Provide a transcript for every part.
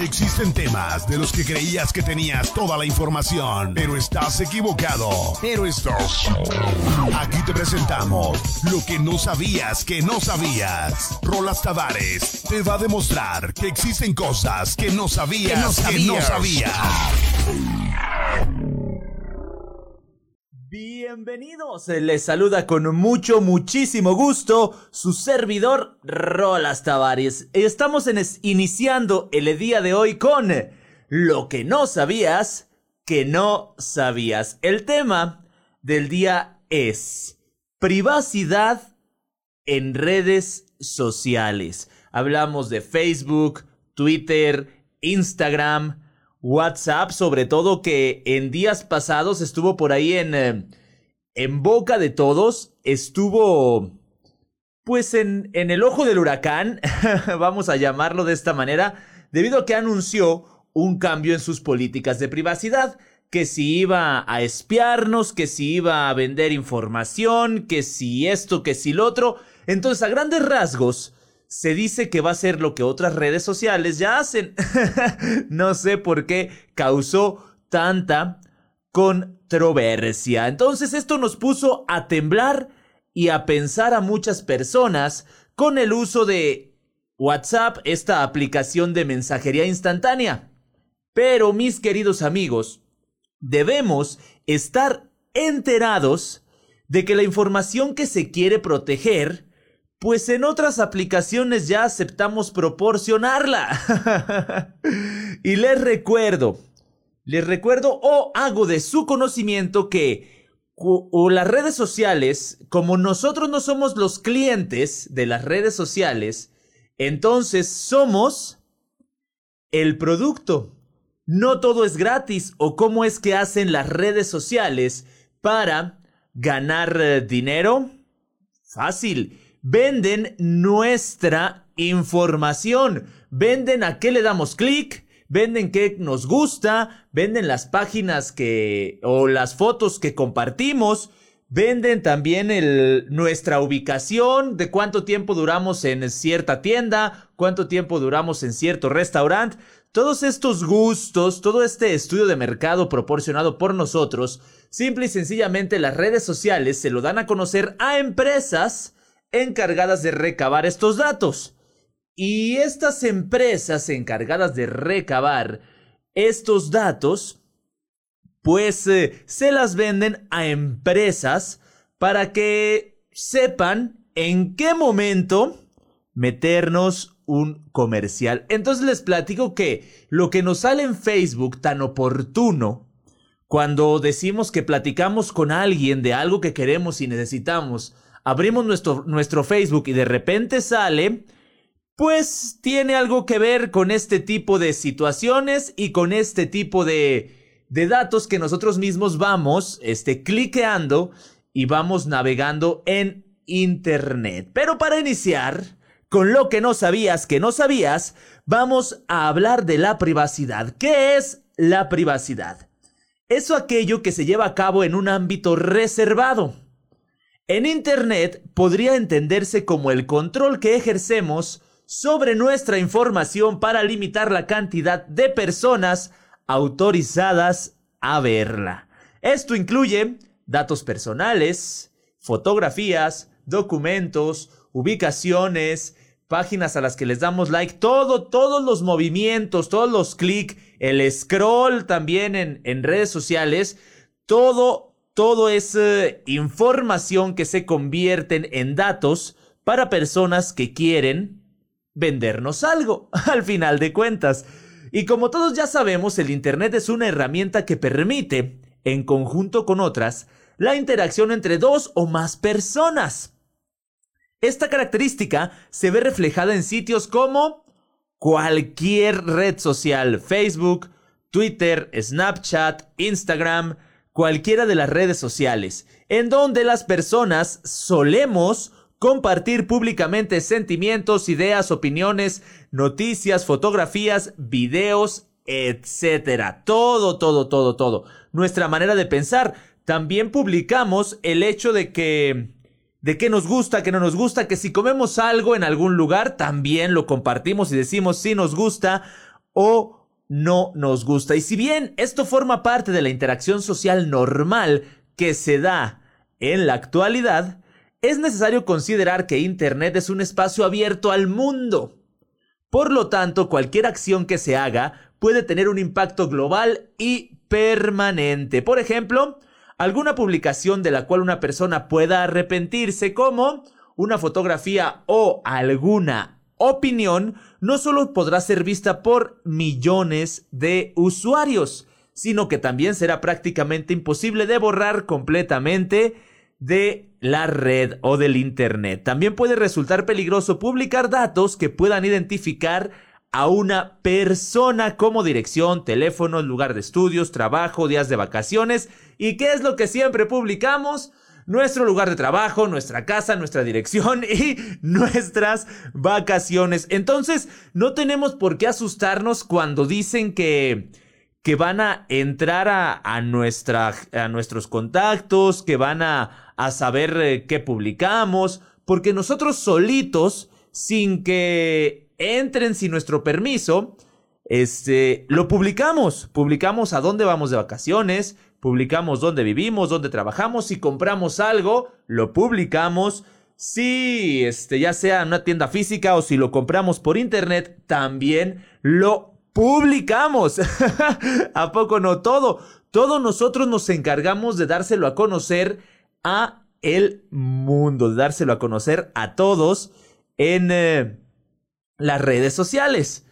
Existen temas de los que creías que tenías toda la información, pero estás equivocado. Pero estás. Aquí te presentamos lo que no sabías que no sabías. Rolas Tavares te va a demostrar que existen cosas que no sabías que no sabías. Bienvenidos, les saluda con mucho, muchísimo gusto su servidor Rolas Tavares. Estamos en iniciando el día de hoy con lo que no sabías que no sabías. El tema del día es privacidad en redes sociales. Hablamos de Facebook, Twitter, Instagram, WhatsApp, sobre todo que en días pasados estuvo por ahí en, eh, en boca de todos, estuvo pues en, en el ojo del huracán, vamos a llamarlo de esta manera, debido a que anunció un cambio en sus políticas de privacidad, que si iba a espiarnos, que si iba a vender información, que si esto, que si lo otro. Entonces, a grandes rasgos, se dice que va a ser lo que otras redes sociales ya hacen. no sé por qué causó tanta controversia. Entonces esto nos puso a temblar y a pensar a muchas personas con el uso de WhatsApp, esta aplicación de mensajería instantánea. Pero mis queridos amigos, debemos estar enterados de que la información que se quiere proteger pues en otras aplicaciones ya aceptamos proporcionarla. y les recuerdo, les recuerdo o hago de su conocimiento que las redes sociales, como nosotros no somos los clientes de las redes sociales, entonces somos el producto. No todo es gratis o cómo es que hacen las redes sociales para ganar eh, dinero. Fácil venden nuestra información. Venden a qué le damos clic, venden qué nos gusta, venden las páginas que o las fotos que compartimos. Venden también el, nuestra ubicación, de cuánto tiempo duramos en cierta tienda, cuánto tiempo duramos en cierto restaurante. Todos estos gustos, todo este estudio de mercado proporcionado por nosotros, simple y sencillamente las redes sociales se lo dan a conocer a empresas encargadas de recabar estos datos. Y estas empresas encargadas de recabar estos datos, pues eh, se las venden a empresas para que sepan en qué momento meternos un comercial. Entonces les platico que lo que nos sale en Facebook tan oportuno, cuando decimos que platicamos con alguien de algo que queremos y necesitamos, abrimos nuestro, nuestro Facebook y de repente sale, pues tiene algo que ver con este tipo de situaciones y con este tipo de, de datos que nosotros mismos vamos, este, cliqueando y vamos navegando en Internet. Pero para iniciar, con lo que no sabías que no sabías, vamos a hablar de la privacidad. ¿Qué es la privacidad? Eso aquello que se lleva a cabo en un ámbito reservado. En Internet podría entenderse como el control que ejercemos sobre nuestra información para limitar la cantidad de personas autorizadas a verla. Esto incluye datos personales, fotografías, documentos, ubicaciones, páginas a las que les damos like, todo, todos los movimientos, todos los clics, el scroll también en, en redes sociales, todo todo es información que se convierten en datos para personas que quieren vendernos algo, al final de cuentas. Y como todos ya sabemos, el Internet es una herramienta que permite, en conjunto con otras, la interacción entre dos o más personas. Esta característica se ve reflejada en sitios como cualquier red social, Facebook, Twitter, Snapchat, Instagram, cualquiera de las redes sociales, en donde las personas solemos compartir públicamente sentimientos, ideas, opiniones, noticias, fotografías, videos, etcétera. Todo, todo, todo, todo. Nuestra manera de pensar. También publicamos el hecho de que de qué nos gusta, qué no nos gusta, que si comemos algo en algún lugar, también lo compartimos y decimos si nos gusta o no nos gusta. Y si bien esto forma parte de la interacción social normal que se da en la actualidad, es necesario considerar que Internet es un espacio abierto al mundo. Por lo tanto, cualquier acción que se haga puede tener un impacto global y permanente. Por ejemplo, alguna publicación de la cual una persona pueda arrepentirse, como una fotografía o alguna opinión, no solo podrá ser vista por millones de usuarios, sino que también será prácticamente imposible de borrar completamente de la red o del Internet. También puede resultar peligroso publicar datos que puedan identificar a una persona como dirección, teléfono, lugar de estudios, trabajo, días de vacaciones. ¿Y qué es lo que siempre publicamos? Nuestro lugar de trabajo, nuestra casa, nuestra dirección y nuestras vacaciones. Entonces, no tenemos por qué asustarnos cuando dicen que que van a entrar a, a, nuestra, a nuestros contactos, que van a, a saber eh, qué publicamos, porque nosotros solitos, sin que entren sin nuestro permiso, este, lo publicamos. Publicamos a dónde vamos de vacaciones, publicamos dónde vivimos, dónde trabajamos, si compramos algo, lo publicamos. Si, este, ya sea en una tienda física o si lo compramos por internet, también lo publicamos. ¿A poco no todo? Todos nosotros nos encargamos de dárselo a conocer a el mundo, de dárselo a conocer a todos en eh, las redes sociales.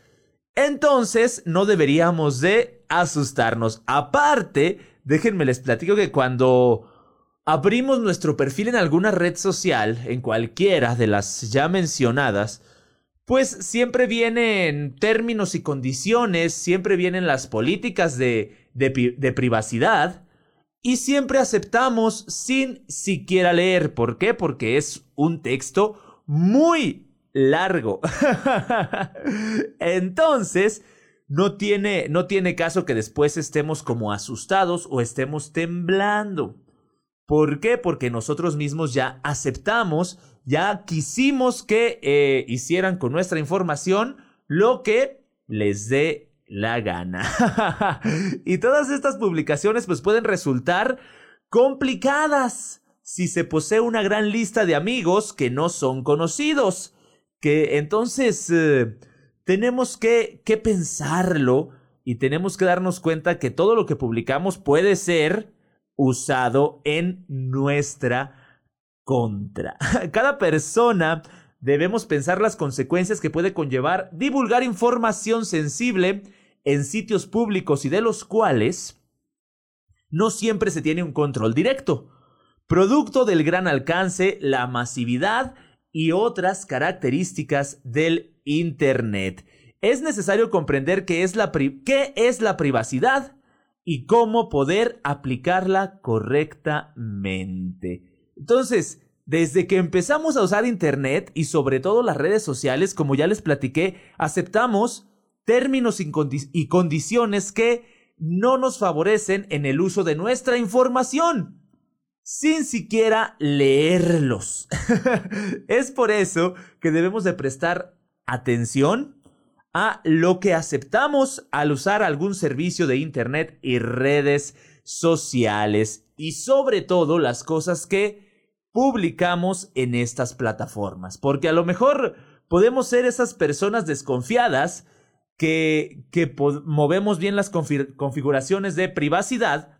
Entonces, no deberíamos de asustarnos. Aparte, déjenme les platico que cuando abrimos nuestro perfil en alguna red social, en cualquiera de las ya mencionadas, pues siempre vienen términos y condiciones, siempre vienen las políticas de, de, privacidad y siempre aceptamos sin siquiera leer. ¿Por qué? Porque es un texto muy largo. Entonces, no tiene, no tiene caso que después estemos como asustados o estemos temblando. ¿Por qué? Porque nosotros mismos ya aceptamos ya quisimos que eh, hicieran con nuestra información lo que les dé la gana. y todas estas publicaciones pues pueden resultar complicadas si se posee una gran lista de amigos que no son conocidos. Que entonces eh, tenemos que, pensarlo y tenemos que darnos cuenta que todo lo que publicamos puede ser usado en nuestra contra. Cada persona debemos pensar las consecuencias que puede conllevar divulgar información sensible en sitios públicos y de los cuales no siempre se tiene un control directo, producto del gran alcance, la masividad y otras características del Internet. Es necesario comprender qué es la, qué es la privacidad y cómo poder aplicarla correctamente. Entonces, desde que empezamos a usar Internet y sobre todo las redes sociales, como ya les platiqué, aceptamos términos y condiciones que no nos favorecen en el uso de nuestra información, sin siquiera leerlos. es por eso que debemos de prestar atención a lo que aceptamos al usar algún servicio de Internet y redes sociales y sobre todo las cosas que publicamos en estas plataformas. Porque a lo mejor podemos ser esas personas desconfiadas que, que movemos bien las configuraciones de privacidad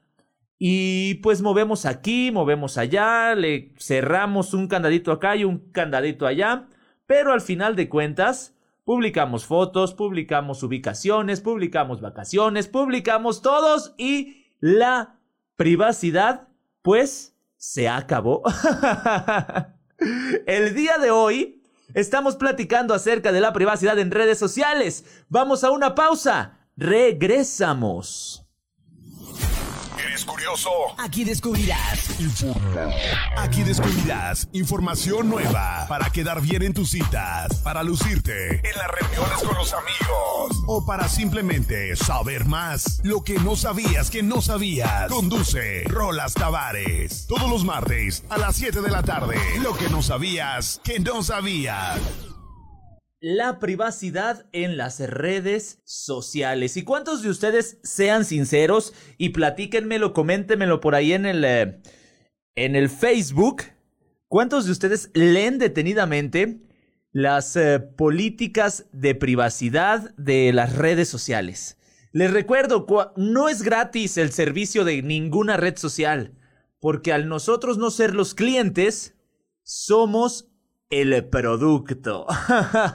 y pues movemos aquí, movemos allá, le cerramos un candadito acá y un candadito allá, pero al final de cuentas publicamos fotos, publicamos ubicaciones, publicamos vacaciones, publicamos todos y la privacidad pues se acabó. El día de hoy estamos platicando acerca de la privacidad en redes sociales. Vamos a una pausa. Regresamos. ¿Eres curioso? Aquí descubrirás. Aquí descubrirás información nueva para quedar bien en tus citas, para lucirte en las reuniones con los amigos o para simplemente saber más lo que no sabías que no sabías. Conduce Rolas Tavares todos los martes a las 7 de la tarde. Lo que no sabías que no sabías. La privacidad en las redes sociales. ¿Y cuántos de ustedes sean sinceros y platíquenmelo, coméntenmelo por ahí en el, eh, en el Facebook? ¿Cuántos de ustedes leen detenidamente las eh, políticas de privacidad de las redes sociales? Les recuerdo, no es gratis el servicio de ninguna red social, porque al nosotros no ser los clientes, somos el producto.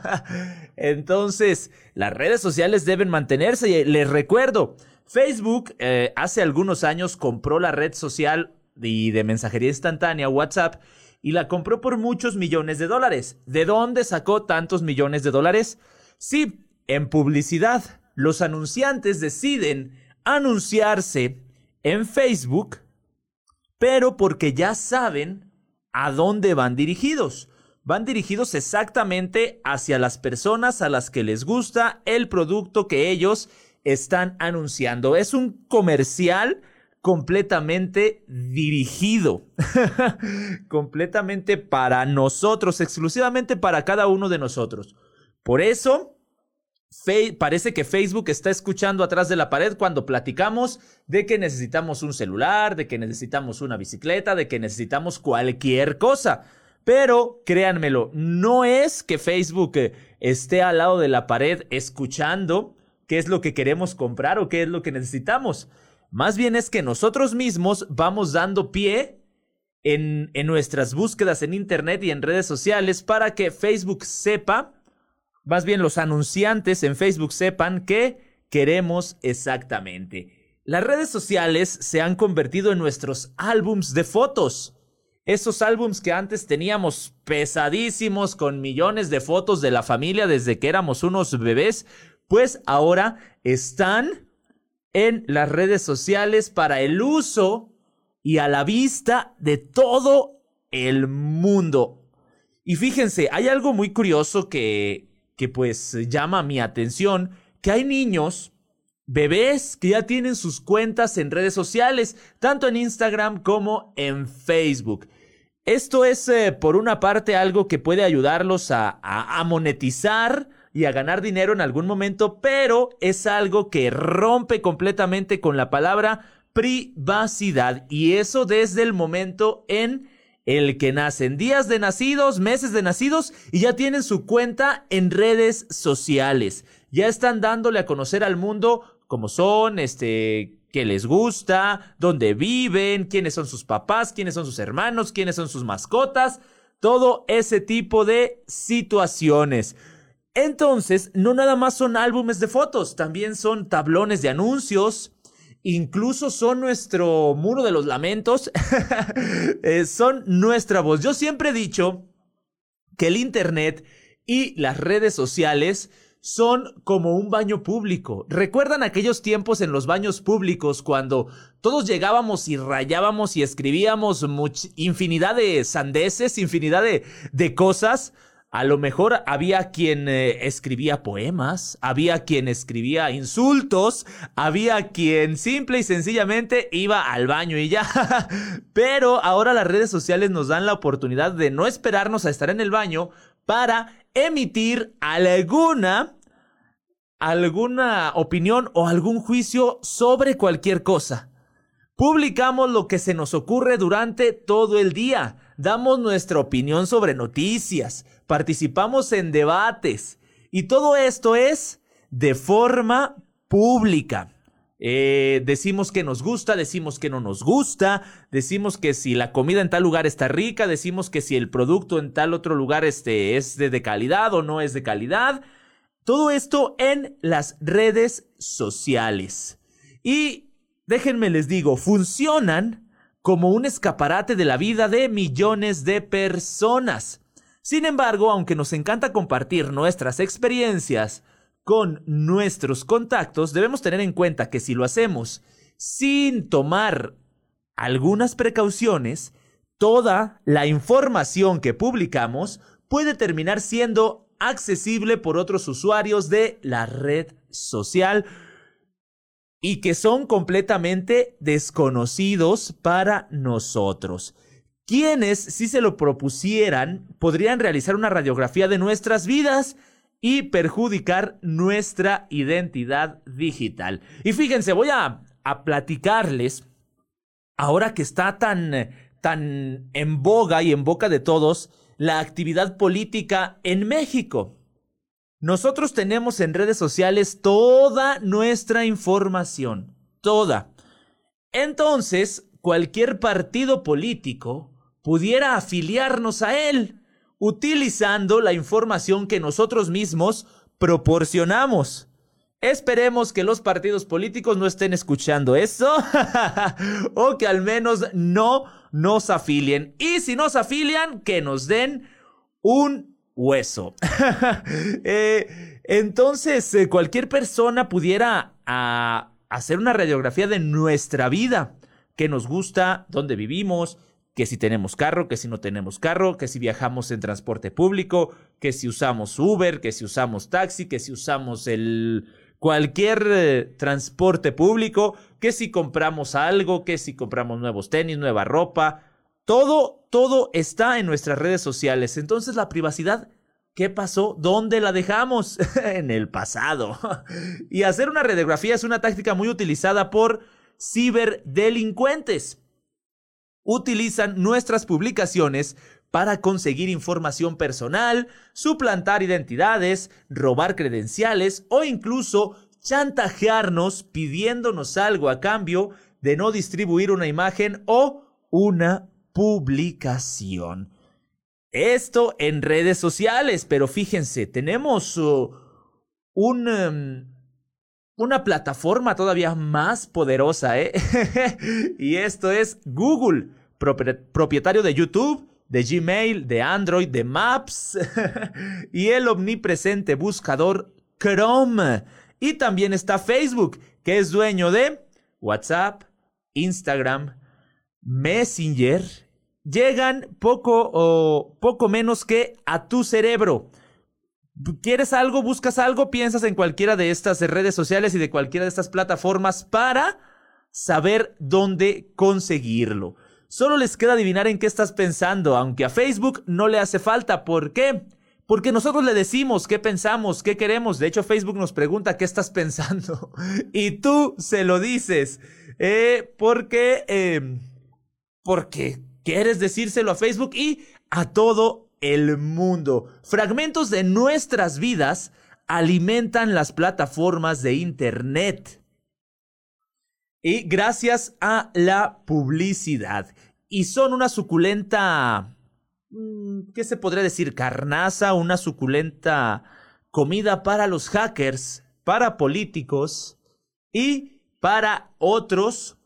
Entonces, las redes sociales deben mantenerse. Les recuerdo, Facebook eh, hace algunos años compró la red social y de mensajería instantánea WhatsApp y la compró por muchos millones de dólares. ¿De dónde sacó tantos millones de dólares? Sí, en publicidad. Los anunciantes deciden anunciarse en Facebook, pero porque ya saben a dónde van dirigidos van dirigidos exactamente hacia las personas a las que les gusta el producto que ellos están anunciando. Es un comercial completamente dirigido, completamente para nosotros, exclusivamente para cada uno de nosotros. Por eso, parece que Facebook está escuchando atrás de la pared cuando platicamos de que necesitamos un celular, de que necesitamos una bicicleta, de que necesitamos cualquier cosa. Pero créanmelo, no es que Facebook eh, esté al lado de la pared escuchando qué es lo que queremos comprar o qué es lo que necesitamos. Más bien es que nosotros mismos vamos dando pie en, en nuestras búsquedas en Internet y en redes sociales para que Facebook sepa, más bien los anunciantes en Facebook sepan qué queremos exactamente. Las redes sociales se han convertido en nuestros álbums de fotos. Esos álbums que antes teníamos pesadísimos con millones de fotos de la familia desde que éramos unos bebés, pues ahora están en las redes sociales para el uso y a la vista de todo el mundo. Y fíjense, hay algo muy curioso que, que pues llama mi atención, que hay niños bebés que ya tienen sus cuentas en redes sociales, tanto en Instagram como en Facebook. Esto es, eh, por una parte, algo que puede ayudarlos a, a, monetizar y a ganar dinero en algún momento, pero es algo que rompe completamente con la palabra privacidad. Y eso desde el momento en el que nacen. Días de nacidos, meses de nacidos y ya tienen su cuenta en redes sociales. Ya están dándole a conocer al mundo cómo son, este, qué les gusta, dónde viven, quiénes son sus papás, quiénes son sus hermanos, quiénes son sus mascotas, todo ese tipo de situaciones. Entonces, no nada más son álbumes de fotos, también son tablones de anuncios, incluso son nuestro muro de los lamentos, eh, son nuestra voz. Yo siempre he dicho que el Internet y las redes sociales son como un baño público. ¿Recuerdan aquellos tiempos en los baños públicos cuando todos llegábamos y rayábamos y escribíamos infinidad de sandeces, infinidad de, de cosas? A lo mejor había quien eh, escribía poemas, había quien escribía insultos, había quien simple y sencillamente iba al baño y ya. Pero ahora las redes sociales nos dan la oportunidad de no esperarnos a estar en el baño para emitir alguna alguna opinión o algún juicio sobre cualquier cosa. Publicamos lo que se nos ocurre durante todo el día, damos nuestra opinión sobre noticias, participamos en debates y todo esto es de forma pública. Eh, decimos que nos gusta, decimos que no nos gusta, decimos que si la comida en tal lugar está rica, decimos que si el producto en tal otro lugar este, es de, de calidad o no es de calidad. Todo esto en las redes sociales. Y déjenme les digo, funcionan como un escaparate de la vida de millones de personas. Sin embargo, aunque nos encanta compartir nuestras experiencias, con nuestros contactos, debemos tener en cuenta que si lo hacemos sin tomar algunas precauciones, toda la información que publicamos puede terminar siendo accesible por otros usuarios de la red social y que son completamente desconocidos para nosotros. Quienes, si se lo propusieran, podrían realizar una radiografía de nuestras vidas y perjudicar nuestra identidad digital. Y fíjense, voy a, a platicarles, ahora que está tan, tan en boga y en boca de todos, la actividad política en México. Nosotros tenemos en redes sociales toda nuestra información, toda. Entonces, cualquier partido político pudiera afiliarnos a él, utilizando la información que nosotros mismos proporcionamos. Esperemos que los partidos políticos no estén escuchando eso o que al menos no nos afilien. Y si nos afilian, que nos den un hueso. Eh, entonces, eh, cualquier persona pudiera ah, hacer una radiografía de nuestra vida, qué nos gusta, dónde vivimos, que si tenemos carro, que si no tenemos carro, que si viajamos en transporte público, que si usamos Uber, que si usamos taxi, que si usamos el cualquier eh, transporte público, que si compramos algo, que si compramos nuevos tenis, nueva ropa, todo, todo está en nuestras redes sociales. Entonces la privacidad, ¿qué pasó? ¿Dónde la dejamos? en el pasado. y hacer una radiografía es una táctica muy utilizada por ciberdelincuentes. Utilizan nuestras publicaciones para conseguir información personal, suplantar identidades, robar credenciales o incluso chantajearnos pidiéndonos algo a cambio de no distribuir una imagen o una publicación. Esto en redes sociales, pero fíjense, tenemos uh, un, um, una plataforma todavía más poderosa, ¿eh? y esto es Google, propietario de YouTube, de Gmail, de Android, de Maps y el omnipresente buscador Chrome. Y también está Facebook, que es dueño de WhatsApp, Instagram, Messenger. Llegan poco o poco menos que a tu cerebro. ¿Quieres algo? ¿Buscas algo? Piensas en cualquiera de estas redes sociales y de cualquiera de estas plataformas para saber dónde conseguirlo. Solo les queda adivinar en qué estás pensando, aunque a Facebook no le hace falta. ¿Por qué? Porque nosotros le decimos qué pensamos, qué queremos. De hecho, Facebook nos pregunta qué estás pensando. y tú se lo dices. Eh, porque, eh, porque quieres decírselo a Facebook y a todo el mundo. Fragmentos de nuestras vidas alimentan las plataformas de Internet. Y gracias a la publicidad. Y son una suculenta... Mm, ¿Qué se podría decir? Carnaza, una suculenta comida para los hackers, para políticos y para otros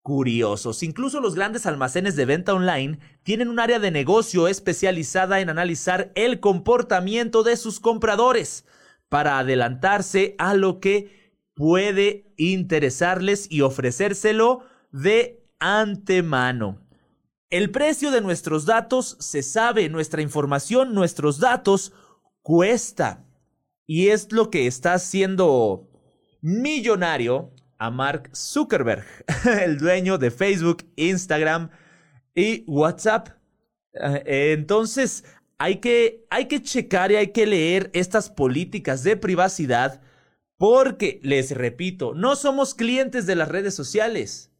curiosos. Incluso los grandes almacenes de venta online tienen un área de negocio especializada en analizar el comportamiento de sus compradores para adelantarse a lo que puede interesarles y ofrecérselo de antemano. El precio de nuestros datos se sabe, nuestra información, nuestros datos cuesta. Y es lo que está haciendo millonario a Mark Zuckerberg, el dueño de Facebook, Instagram y WhatsApp. Eh, entonces, hay que, hay que checar y hay que leer estas políticas de privacidad porque, les repito, no somos clientes de las redes sociales.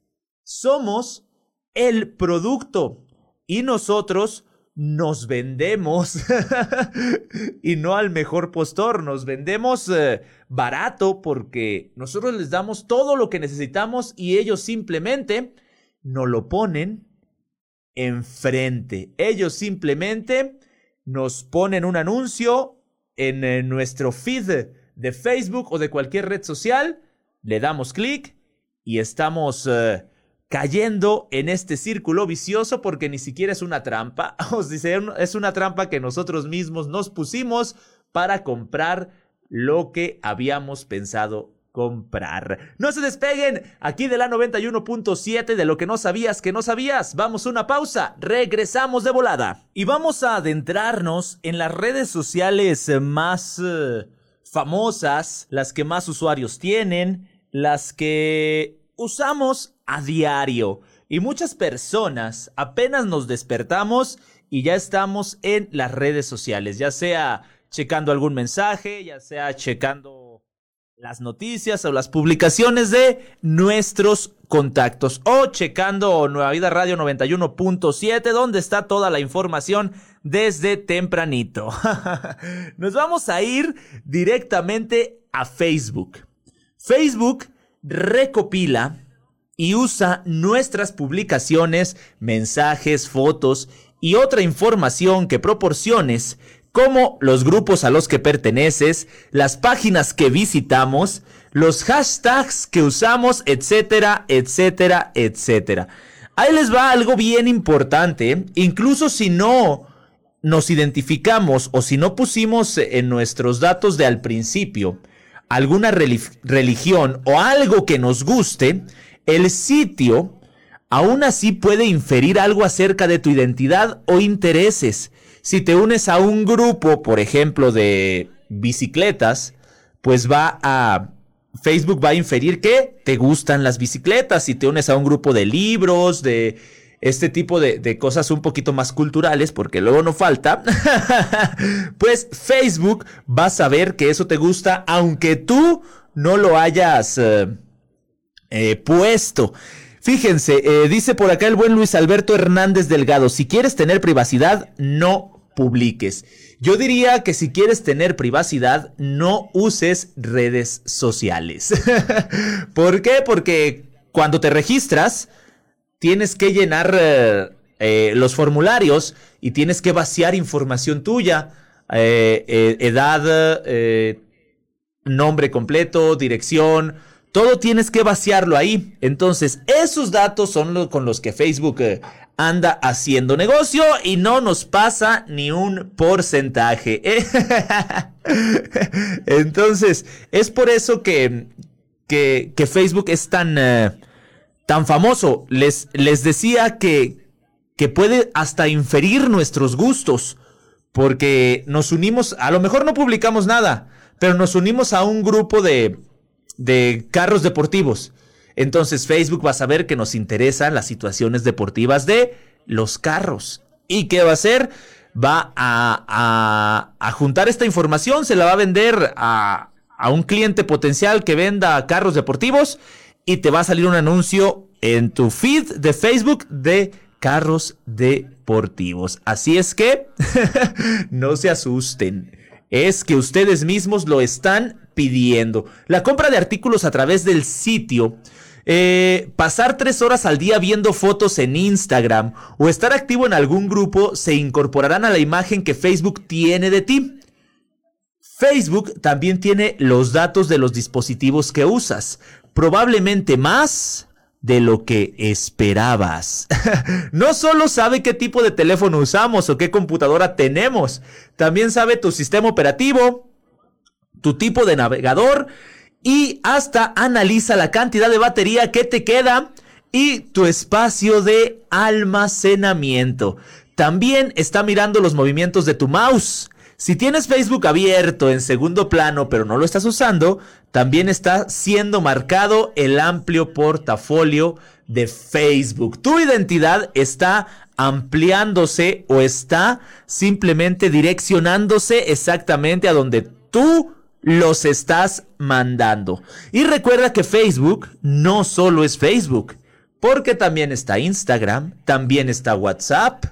Somos el producto. Y nosotros nos vendemos. y no al mejor postor. Nos vendemos eh, barato porque nosotros les damos todo lo que necesitamos y ellos simplemente nos lo ponen enfrente. Ellos simplemente nos ponen un anuncio en eh, nuestro feed de Facebook o de cualquier red social, le damos clic y estamos eh, cayendo en este círculo vicioso porque ni siquiera es una trampa, os dice, es una trampa que nosotros mismos nos pusimos para comprar lo que habíamos pensado comprar. No se despeguen aquí de la 91.7 de lo que no sabías que no sabías. Vamos a una pausa, regresamos de volada y vamos a adentrarnos en las redes sociales más... Eh, famosas, las que más usuarios tienen, las que usamos a diario. Y muchas personas apenas nos despertamos y ya estamos en las redes sociales, ya sea checando algún mensaje, ya sea checando las noticias o las publicaciones de nuestros contactos o checando Nueva Vida Radio 91.7 donde está toda la información desde tempranito. Nos vamos a ir directamente a Facebook. Facebook recopila y usa nuestras publicaciones, mensajes, fotos y otra información que proporciones como los grupos a los que perteneces, las páginas que visitamos, los hashtags que usamos, etcétera, etcétera, etcétera. Ahí les va algo bien importante, incluso si no nos identificamos o si no pusimos en nuestros datos de al principio alguna religión o algo que nos guste, el sitio aún así puede inferir algo acerca de tu identidad o intereses. Si te unes a un grupo, por ejemplo, de bicicletas, pues va a... Facebook va a inferir que te gustan las bicicletas. Si te unes a un grupo de libros, de este tipo de, cosas un poquito más culturales, porque luego no falta, pues Facebook va a saber que eso te gusta, aunque tú no lo hayas eh, eh, puesto. Fíjense, eh, dice por acá el buen Luis Alberto Hernández Delgado, si quieres tener privacidad, no Yo diría que si quieres tener privacidad, no uses redes sociales. ¿Por qué? Porque cuando te registras, tienes que llenar eh, eh, los formularios y tienes que vaciar información tuya, eh, edad, nombre completo, dirección, todo tienes que vaciarlo ahí. Entonces, esos datos son los con los que Facebook anda haciendo negocio y no nos pasa ni un porcentaje. Entonces, es por eso que, que, Facebook es tan, eh, tan famoso. Les, les decía que, que puede hasta inferir nuestros gustos, porque nos unimos, a lo mejor no publicamos nada, pero nos unimos a un grupo de, de carros deportivos. Entonces Facebook va a saber que nos interesan las situaciones deportivas de los carros. ¿Y qué va a hacer? Va a, juntar esta información, se la va a vender a un cliente potencial que venda carros deportivos y te va a salir un anuncio en tu feed de Facebook de carros deportivos. Así es que no se asusten. Es que ustedes mismos lo están pidiendo. La compra de artículos a través del sitio eh, pasar tres horas al día viendo fotos en Instagram o estar activo en algún grupo se incorporarán a la imagen que Facebook tiene de ti. Facebook también tiene los datos de los dispositivos que usas, probablemente más de lo que esperabas. no solo sabe qué tipo de teléfono usamos o qué computadora tenemos, también sabe tu sistema operativo, tu tipo de navegador, y hasta analiza la cantidad de batería que te queda y tu espacio de almacenamiento. También está mirando los movimientos de tu mouse. Si tienes Facebook abierto en segundo plano pero no lo estás usando, también está siendo marcado el amplio portafolio de Facebook. Tu identidad está ampliándose o está simplemente direccionándose exactamente a donde tú los estás mandando. Y recuerda que Facebook no solo es Facebook, porque también está Instagram, también está WhatsApp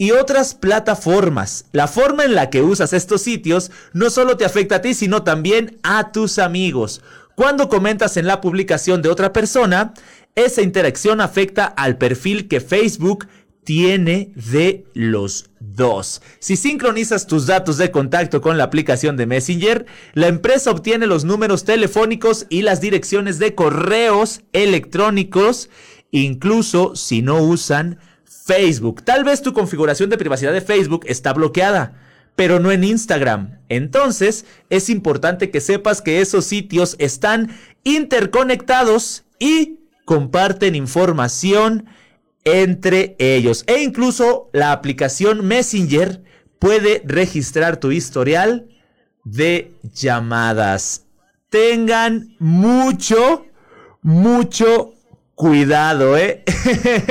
y otras plataformas. La forma en la que usas estos sitios no solo te afecta a ti, sino también a tus amigos. Cuando comentas en la publicación de otra persona, esa interacción afecta al perfil que Facebook tiene de los dos. Si sincronizas tus datos de contacto con la aplicación de Messenger, la empresa obtiene los números telefónicos y las direcciones de correos electrónicos, incluso si no usan Facebook. Tal vez tu configuración de privacidad de Facebook está bloqueada, pero no en Instagram. Entonces, es importante que sepas que esos sitios están interconectados y comparten información entre ellos. E incluso la aplicación Messenger puede registrar tu historial de llamadas. Tengan mucho, mucho cuidado, ¿eh?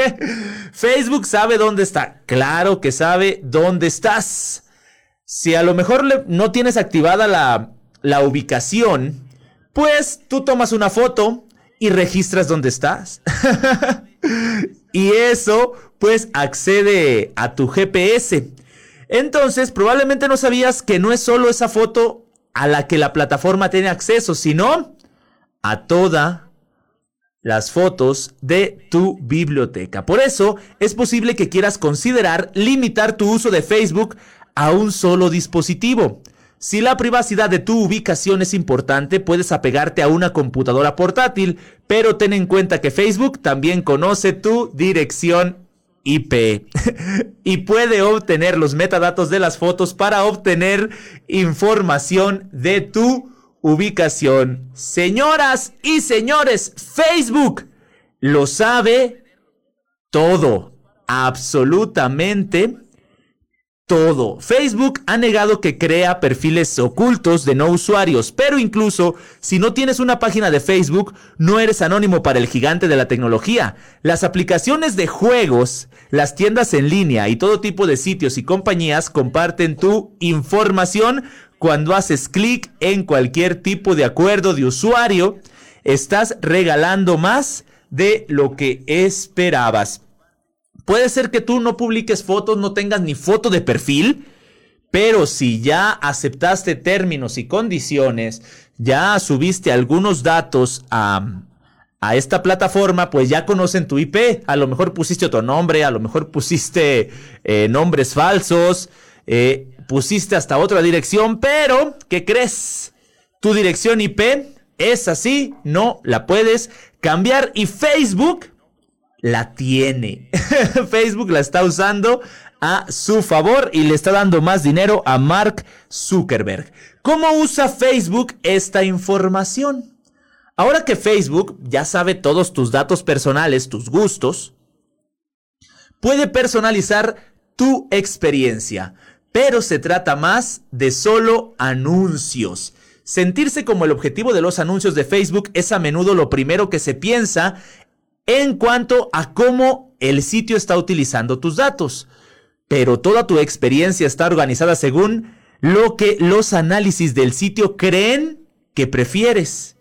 Facebook sabe dónde está. Claro que sabe dónde estás. Si a lo mejor no tienes activada la, la ubicación, pues tú tomas una foto y registras dónde estás. y eso pues accede a tu GPS. Entonces, probablemente no sabías que no es solo esa foto a la que la plataforma tiene acceso, sino a todas las fotos de tu biblioteca. Por eso, es posible que quieras considerar limitar tu uso de Facebook a un solo dispositivo. Si la privacidad de tu ubicación es importante, puedes apegarte a una computadora portátil, pero ten en cuenta que Facebook también conoce tu dirección IP y puede obtener los metadatos de las fotos para obtener información de tu ubicación. Señoras y señores, Facebook lo sabe todo, absolutamente todo. Facebook ha negado que crea perfiles ocultos de no usuarios, pero incluso si no tienes una página de Facebook, no eres anónimo para el gigante de la tecnología. Las aplicaciones de juegos, las tiendas en línea y todo tipo de sitios y compañías comparten tu información cuando haces clic en cualquier tipo de acuerdo de usuario. Estás regalando más de lo que esperabas. Puede ser que tú no publiques fotos, no tengas ni foto de perfil, pero si ya aceptaste términos y condiciones, ya subiste algunos datos a, esta plataforma, pues ya conocen tu IP. A lo mejor pusiste otro nombre, a lo mejor pusiste eh, nombres falsos, eh, pusiste hasta otra dirección, pero ¿qué crees? Tu dirección IP es así, no la puedes cambiar y Facebook la tiene. Facebook la está usando a su favor y le está dando más dinero a Mark Zuckerberg. ¿Cómo usa Facebook esta información? Ahora que Facebook ya sabe todos tus datos personales, tus gustos, puede personalizar tu experiencia, pero se trata más de solo anuncios. Sentirse como el objetivo de los anuncios de Facebook es a menudo lo primero que se piensa en cuanto a cómo el sitio está utilizando tus datos. Pero toda tu experiencia está organizada según lo que los análisis del sitio creen que prefieres.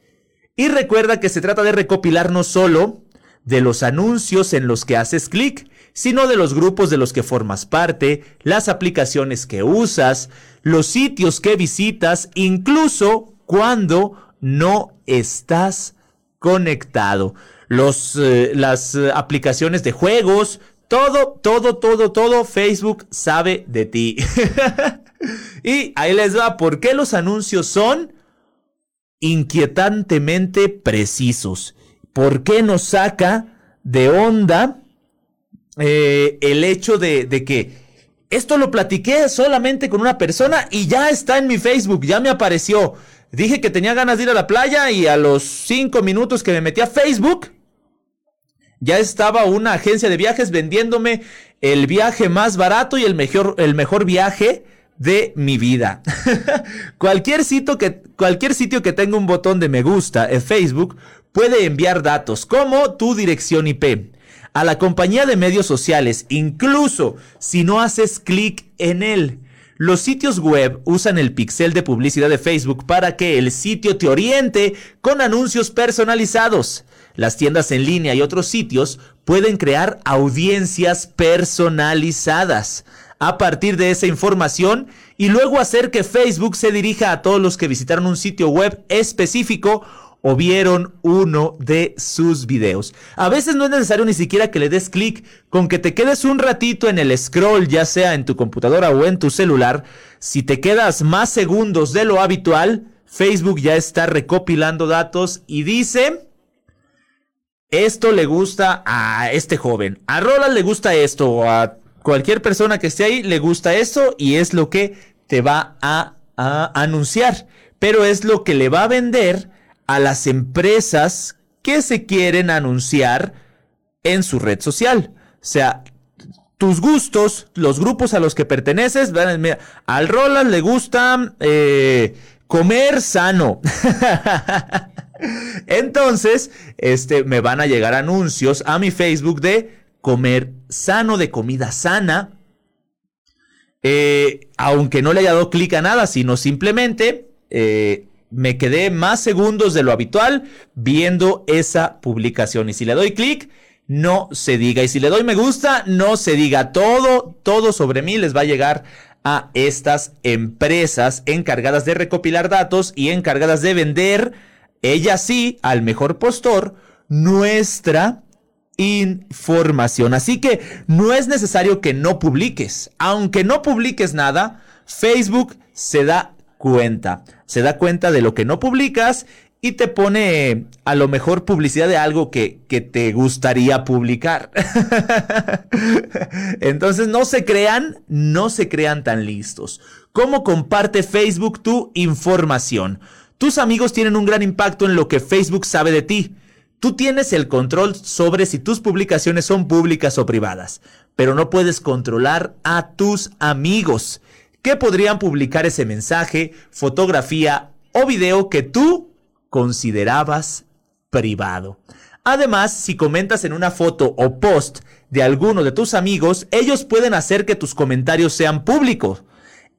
Y recuerda que se trata de recopilar no solo de los anuncios en los que haces clic, sino de los grupos de los que formas parte, las aplicaciones que usas, los sitios que visitas, incluso cuando no estás conectado los, eh, las eh, aplicaciones de juegos, todo, todo, todo, todo Facebook sabe de ti. y ahí les va, ¿por qué los anuncios son inquietantemente precisos? ¿Por qué nos saca de onda eh, el hecho de, de que esto lo platiqué solamente con una persona y ya está en mi Facebook, ya me apareció. Dije que tenía ganas de ir a la playa y a los cinco minutos que me metí a Facebook, ya estaba una agencia de viajes vendiéndome el viaje más barato y el mejor, el mejor viaje de mi vida. cualquier, sitio que, cualquier sitio que tenga un botón de me gusta en Facebook puede enviar datos como tu dirección IP a la compañía de medios sociales, incluso si no haces clic en él. Los sitios web usan el pixel de publicidad de Facebook para que el sitio te oriente con anuncios personalizados. Las tiendas en línea y otros sitios pueden crear audiencias personalizadas a partir de esa información y luego hacer que Facebook se dirija a todos los que visitaron un sitio web específico o vieron uno de sus videos. A veces no es necesario ni siquiera que le des clic, con que te quedes un ratito en el scroll, ya sea en tu computadora o en tu celular, si te quedas más segundos de lo habitual, Facebook ya está recopilando datos y dice esto le gusta a este joven, a Roland le gusta esto, o a cualquier persona que esté ahí le gusta esto y es lo que te va a, anunciar, pero es lo que le va a vender a las empresas que se quieren anunciar en su red social. O sea, tus gustos, los grupos a los que perteneces, mira, al Roland le gusta eh, comer sano. Entonces, este, me van a llegar anuncios a mi Facebook de comer sano, de comida sana. eh, aunque no le haya dado clic a nada, sino simplemente eh, me quedé más segundos de lo habitual viendo esa publicación. Y si le doy clic, no se diga. Y si le doy me gusta, no se diga. Todo, todo sobre mí les va a llegar a estas empresas encargadas de recopilar datos y encargadas de vender, ella sí, al mejor postor, nuestra información. Así que no es necesario que no publiques. Aunque no publiques nada, Facebook se da cuenta. Se da cuenta de lo que no publicas y te pone a lo mejor publicidad de algo que, que te gustaría publicar. Entonces no se crean, no se crean tan listos. ¿Cómo comparte Facebook tu información? Tus amigos tienen un gran impacto en lo que Facebook sabe de ti. Tú tienes el control sobre si tus publicaciones son públicas o privadas, pero no puedes controlar a tus amigos, que podrían publicar ese mensaje, fotografía o video que tú considerabas privado. Además, si comentas en una foto o post de alguno de tus amigos, ellos pueden hacer que tus comentarios sean públicos.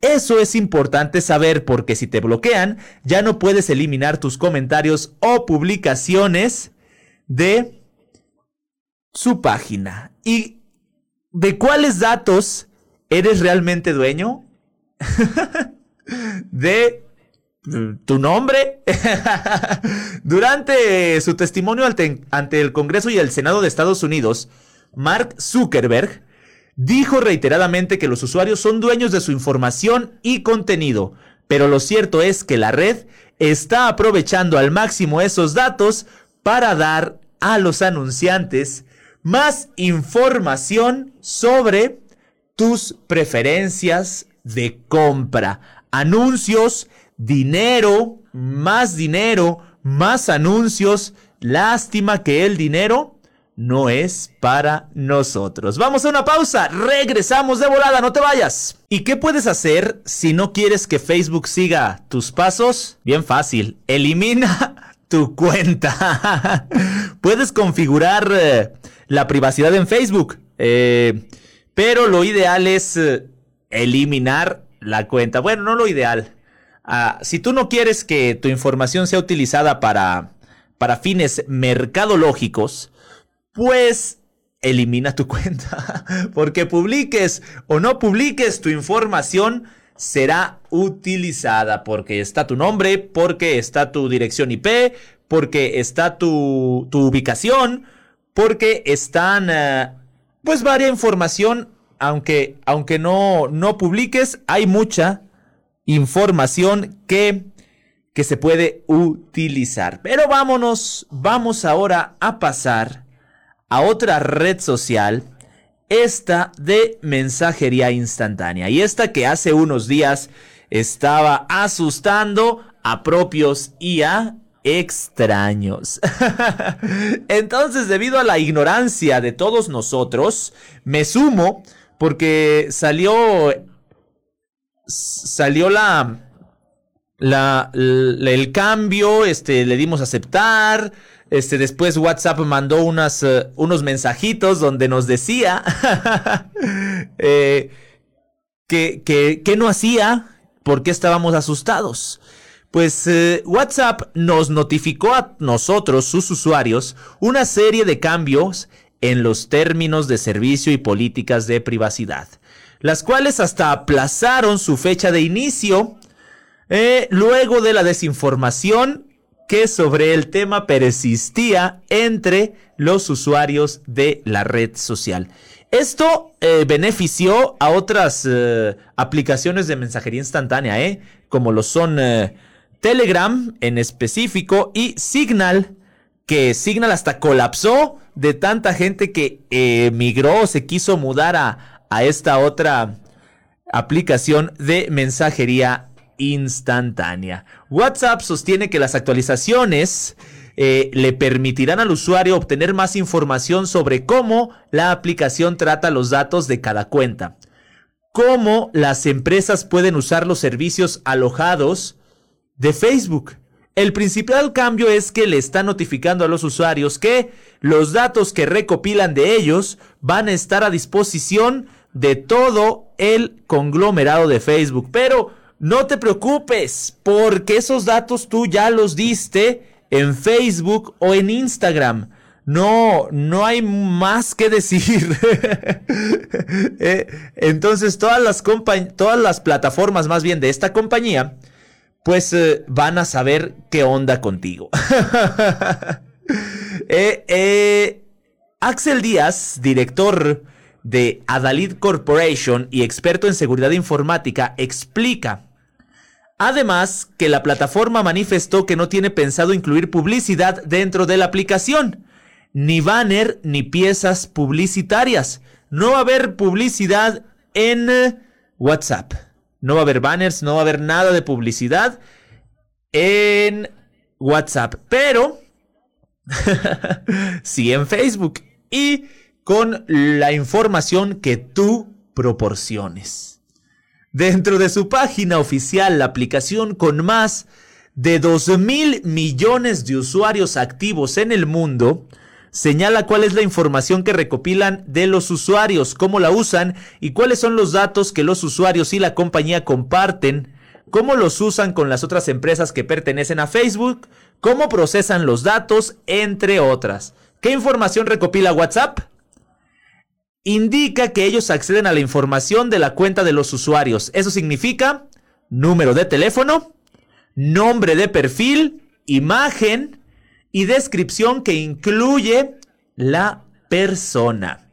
Eso es importante saber porque si te bloquean, ya no puedes eliminar tus comentarios o publicaciones de su página. ¿Y de cuáles datos eres realmente dueño? De tu nombre. Durante su testimonio ante el Congreso y el Senado de Estados Unidos, Mark Zuckerberg dijo reiteradamente que los usuarios son dueños de su información y contenido, pero lo cierto es que la red está aprovechando al máximo esos datos para dar a los anunciantes más información sobre tus preferencias de compra. Anuncios, dinero, más dinero, más anuncios. Lástima que el dinero no es para nosotros. Vamos a una pausa, regresamos de volada, no te vayas. ¿Y qué puedes hacer si no quieres que Facebook siga tus pasos? Bien fácil, elimina tu cuenta. Puedes configurar eh, la privacidad en Facebook, eh, pero lo ideal es eh, eliminar la cuenta. Bueno, no lo ideal. Ah, si tú no quieres que tu información sea utilizada para, para fines mercadológicos, pues elimina tu cuenta. Porque publiques o no publiques tu información, será utilizada porque está tu nombre, porque está tu dirección IP, porque está tu, tu ubicación, porque están uh, pues varia información, aunque, aunque no, no publiques, hay mucha información que, que se puede utilizar. Pero vámonos, vamos ahora a pasar a otra red social esta de mensajería instantánea. Y esta que hace unos días estaba asustando a propios y a extraños. Entonces, debido a la ignorancia de todos nosotros, me sumo porque salió salió la la, el cambio, este le dimos aceptar, este, después WhatsApp mandó unas, eh, unos mensajitos donde nos decía eh, que, que, no hacía, porque estábamos asustados. Pues eh, WhatsApp nos notificó a nosotros, sus usuarios, una serie de cambios en los términos de servicio y políticas de privacidad, las cuales hasta aplazaron su fecha de inicio luego de la desinformación que sobre el tema persistía entre los usuarios de la red social. Esto eh, benefició a otras eh, aplicaciones de mensajería instantánea, ¿eh? como lo son Telegram en específico y Signal, que Signal hasta colapsó de tanta gente que migró o se quiso mudar a, a esta otra aplicación de mensajería instantánea. WhatsApp sostiene que las actualizaciones eh, le permitirán al usuario obtener más información sobre cómo la aplicación trata los datos de cada cuenta, cómo las empresas pueden usar los servicios alojados de Facebook. El principal cambio es que le está notificando a los usuarios que los datos que recopilan de ellos van a estar a disposición de todo el conglomerado de Facebook. Pero no te preocupes, porque esos datos tú ya los diste en Facebook o en Instagram. No, no hay más que decir. Eh, entonces, todas las, todas las plataformas más bien de esta compañía, pues eh, van a saber qué onda contigo. Eh, Axel Díaz, director de Adalid Corporation y experto en seguridad informática, explica Además, que la plataforma manifestó que no tiene pensado incluir publicidad dentro de la aplicación, ni banner ni piezas publicitarias. No va a haber publicidad en eh, WhatsApp. No va a haber banners, no va a haber nada de publicidad en WhatsApp, pero sí en Facebook y con la información que tú proporciones. Dentro de su página oficial, la aplicación con más de 2 mil millones de usuarios activos en el mundo, señala cuál es la información que recopilan de los usuarios, cómo la usan y cuáles son los datos que los usuarios y la compañía comparten, cómo los usan con las otras empresas que pertenecen a Facebook, cómo procesan los datos, entre otras. ¿Qué información recopila WhatsApp? indica que ellos acceden a la información de la cuenta de los usuarios. Eso significa número de teléfono, nombre de perfil, imagen y descripción que incluye la persona.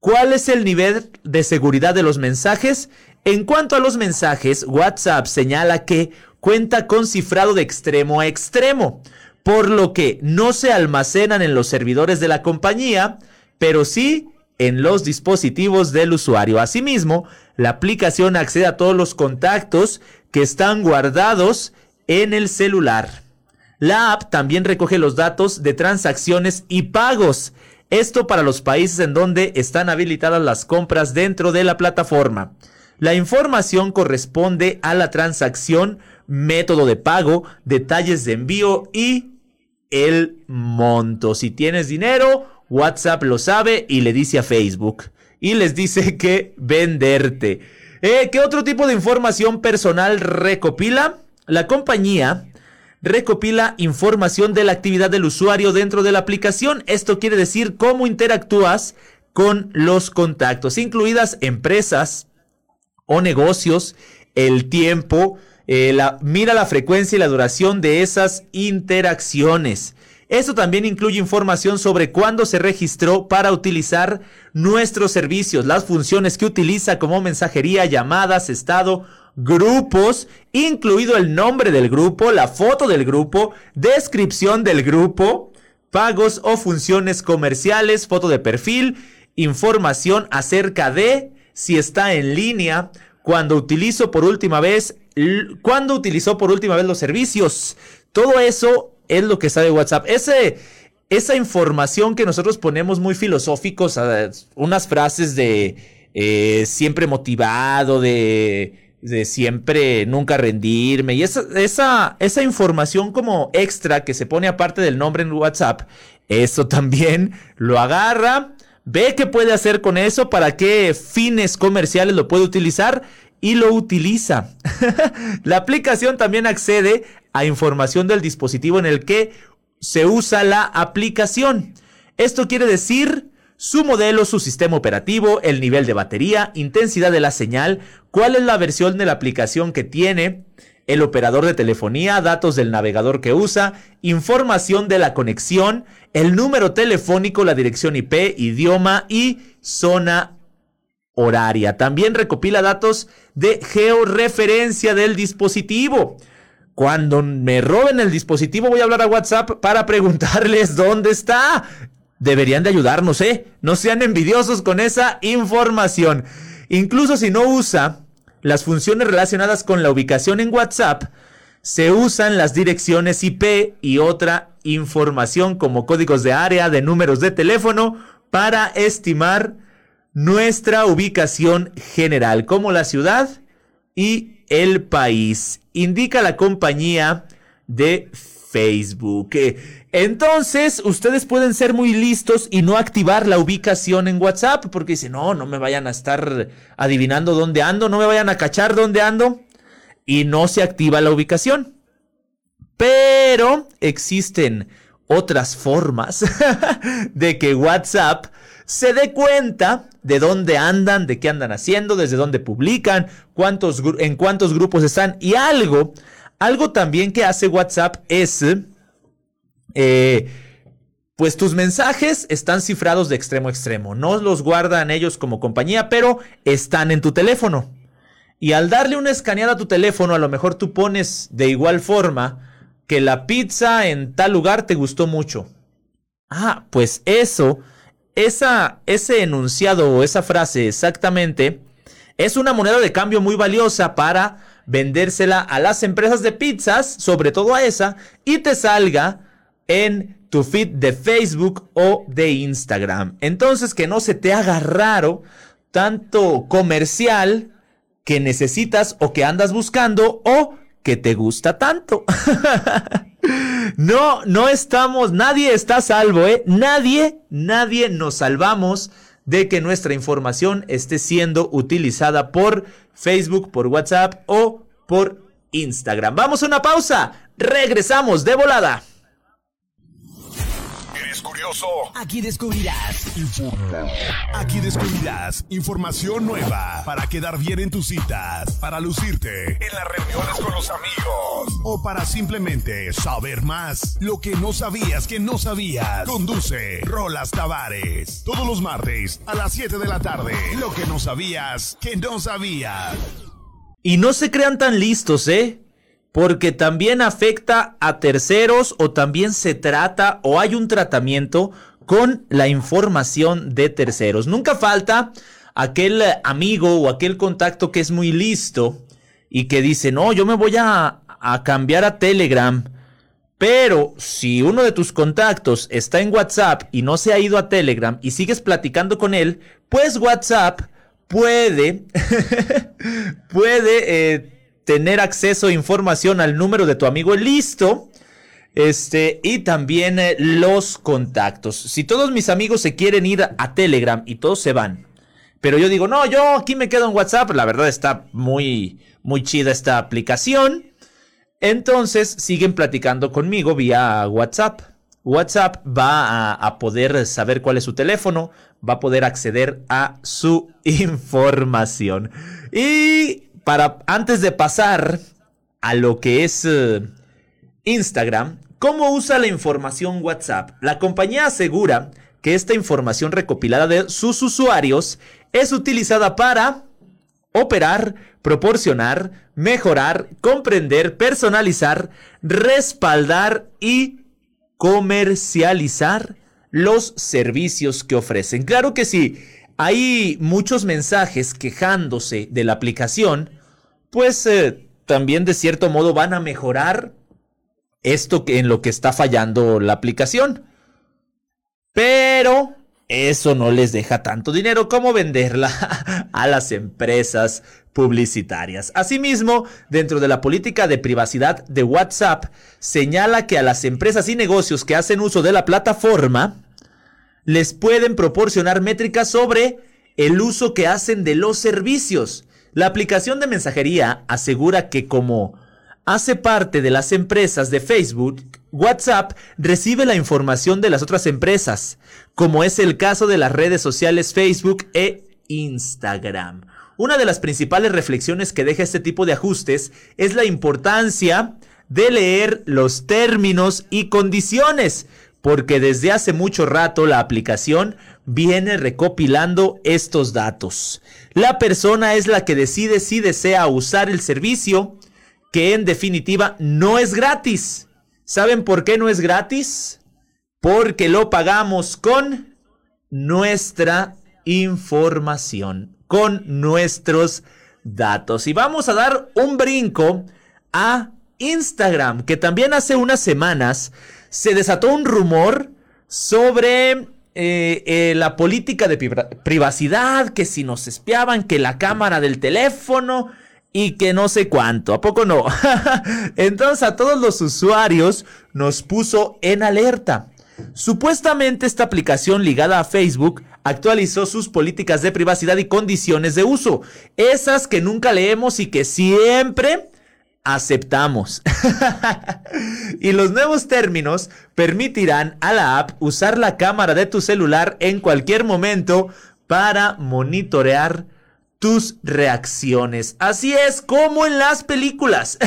¿Cuál es el nivel de seguridad de los mensajes? En cuanto a los mensajes, WhatsApp señala que cuenta con cifrado de extremo a extremo, por lo que no se almacenan en los servidores de la compañía, pero sí en los dispositivos del usuario. Asimismo, la aplicación accede a todos los contactos que están guardados en el celular. La app también recoge los datos de transacciones y pagos. Esto para los países en donde están habilitadas las compras dentro de la plataforma. La información corresponde a la transacción, método de pago, detalles de envío y el monto. Si tienes dinero, WhatsApp lo sabe y le dice a Facebook. Y les dice que venderte. Eh, ¿Qué otro tipo de información personal recopila? La compañía recopila información de la actividad del usuario dentro de la aplicación. Esto quiere decir cómo interactúas con los contactos, incluidas empresas o negocios, el tiempo, eh, mira la frecuencia y la duración de esas interacciones. Esto también incluye información sobre cuándo se registró para utilizar nuestros servicios, las funciones que utiliza como mensajería, llamadas, estado, grupos, incluido el nombre del grupo, la foto del grupo, descripción del grupo, pagos o funciones comerciales, foto de perfil, información acerca de si está en línea, cuando utilizo por última vez, cuando utilizó por última vez los servicios. Todo eso es lo que sabe WhatsApp. Ese, esa información que nosotros ponemos muy filosóficos, unas frases de eh, siempre motivado, de, de, siempre nunca rendirme, y esa, esa, esa información como extra que se pone aparte del nombre en WhatsApp, eso también lo agarra, ve qué puede hacer con eso, para qué fines comerciales lo puede utilizar y lo utiliza. la aplicación también accede a información del dispositivo en el que se usa la aplicación. Esto quiere decir su modelo, su sistema operativo, el nivel de batería, intensidad de la señal, cuál es la versión de la aplicación que tiene, el operador de telefonía, datos del navegador que usa, información de la conexión, el número telefónico, la dirección IP, idioma y zona horaria. También recopila datos de georreferencia del dispositivo. Cuando me roben el dispositivo voy a hablar a WhatsApp para preguntarles dónde está. Deberían de ayudarnos, ¿eh? No sean envidiosos con esa información. Incluso si no usa las funciones relacionadas con la ubicación en WhatsApp, se usan las direcciones IP y otra información como códigos de área, de números de teléfono, para estimar nuestra ubicación general, como la ciudad y el país. Indica la compañía de Facebook. Entonces, ustedes pueden ser muy listos y no activar la ubicación en WhatsApp porque dicen, no, no me vayan a estar adivinando dónde ando, no me vayan a cachar dónde ando y no se activa la ubicación. Pero existen otras formas de que WhatsApp se dé cuenta de dónde andan, de qué andan haciendo, desde dónde publican, en cuántos grupos están y algo, algo también que hace WhatsApp es, eh, pues tus mensajes están cifrados de extremo a extremo, no los guardan ellos como compañía, pero están en tu teléfono. Y al darle una escaneada a tu teléfono, a lo mejor tú pones de igual forma que la pizza en tal lugar te gustó mucho. Ah, pues eso, esa, ese enunciado o esa frase exactamente, es una moneda de cambio muy valiosa para vendérsela a las empresas de pizzas, sobre todo a esa, y te salga en tu feed de Facebook o de Instagram. Entonces que no se te haga raro tanto comercial que necesitas o que andas buscando o que te gusta tanto. no, no estamos, nadie está salvo, ¿eh? Nadie, nadie nos salvamos de que nuestra información esté siendo utilizada por Facebook, por WhatsApp o por Instagram. Vamos a una pausa. Regresamos de volada. Aquí descubrirás. Aquí descubrirás información nueva para quedar bien en tus citas, para lucirte en las reuniones con los amigos o para simplemente saber más. Lo que no sabías que no sabías. Conduce Rolas Tavares. Todos los martes a las 7 de la tarde. Lo que no sabías que no sabías. Y no se crean tan listos, ¿eh? Porque también afecta a terceros o también se trata o hay un tratamiento con la información de terceros. Nunca falta aquel amigo o aquel contacto que es muy listo y que dice, no, yo me voy a, cambiar a Telegram. Pero si uno de tus contactos está en WhatsApp y no se ha ido a Telegram y sigues platicando con él, pues WhatsApp puede, puede eh, tener acceso a información al número de tu amigo listo. Este, y también eh, los contactos. Si todos mis amigos se quieren ir a Telegram y todos se van, pero yo digo, no, yo aquí me quedo en WhatsApp, la verdad está muy, muy chida esta aplicación. Entonces siguen platicando conmigo vía WhatsApp. WhatsApp va a, a, poder saber cuál es su teléfono, va a poder acceder a su información. Y para antes de pasar a lo que es eh, Instagram, ¿cómo usa la información WhatsApp? La compañía asegura que esta información recopilada de sus usuarios es utilizada para operar, proporcionar, mejorar, comprender, personalizar, respaldar y comercializar los servicios que ofrecen. Claro que sí, hay muchos mensajes quejándose de la aplicación, pues eh, también de cierto modo van a mejorar esto en lo que está fallando la aplicación. Pero eso no les deja tanto dinero como venderla a las empresas publicitarias. Asimismo, dentro de la política de privacidad de WhatsApp, señala que a las empresas y negocios que hacen uso de la plataforma, les pueden proporcionar métricas sobre el uso que hacen de los servicios. La aplicación de mensajería asegura que como hace parte de las empresas de Facebook, WhatsApp recibe la información de las otras empresas, como es el caso de las redes sociales Facebook e Instagram. Una de las principales reflexiones que deja este tipo de ajustes es la importancia de leer los términos y condiciones, porque desde hace mucho rato la aplicación viene recopilando estos datos. La persona es la que decide si desea usar el servicio, que en definitiva no es gratis. ¿Saben por qué no es gratis? Porque lo pagamos con nuestra información, con nuestros datos. Y vamos a dar un brinco a Instagram, que también hace unas semanas se desató un rumor sobre eh, eh, la política de privacidad, que si nos espiaban, que la cámara del teléfono, y que no sé cuánto, ¿a poco no? Entonces a todos los usuarios nos puso en alerta. Supuestamente esta aplicación ligada a Facebook actualizó sus políticas de privacidad y condiciones de uso, esas que nunca leemos y que siempre aceptamos. y los nuevos términos permitirán a la app usar la cámara de tu celular en cualquier momento para monitorear tus reacciones. Así es como en las películas.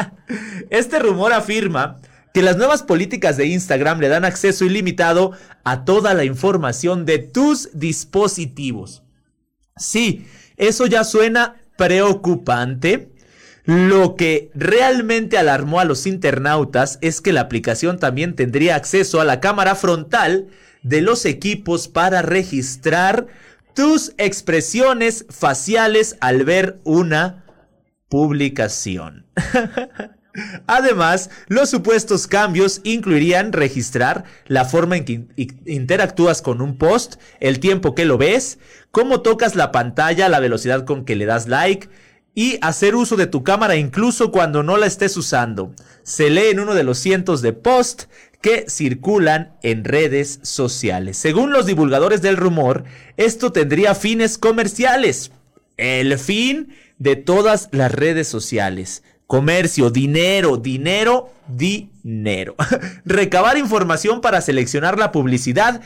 este rumor afirma que las nuevas políticas de Instagram le dan acceso ilimitado a toda la información de tus dispositivos. Sí, eso ya suena preocupante. Lo que realmente alarmó a los internautas es que la aplicación también tendría acceso a la cámara frontal de los equipos para registrar tus expresiones faciales al ver una publicación. Además, los supuestos cambios incluirían registrar la forma en que interactúas con un post, el tiempo que lo ves, cómo tocas la pantalla, la velocidad con que le das like y hacer uso de tu cámara incluso cuando no la estés usando. Se lee en uno de los cientos de posts que circulan en redes sociales. Según los divulgadores del rumor, esto tendría fines comerciales. El fin de todas las redes sociales comercio, dinero, dinero, dinero. Recabar información para seleccionar la publicidad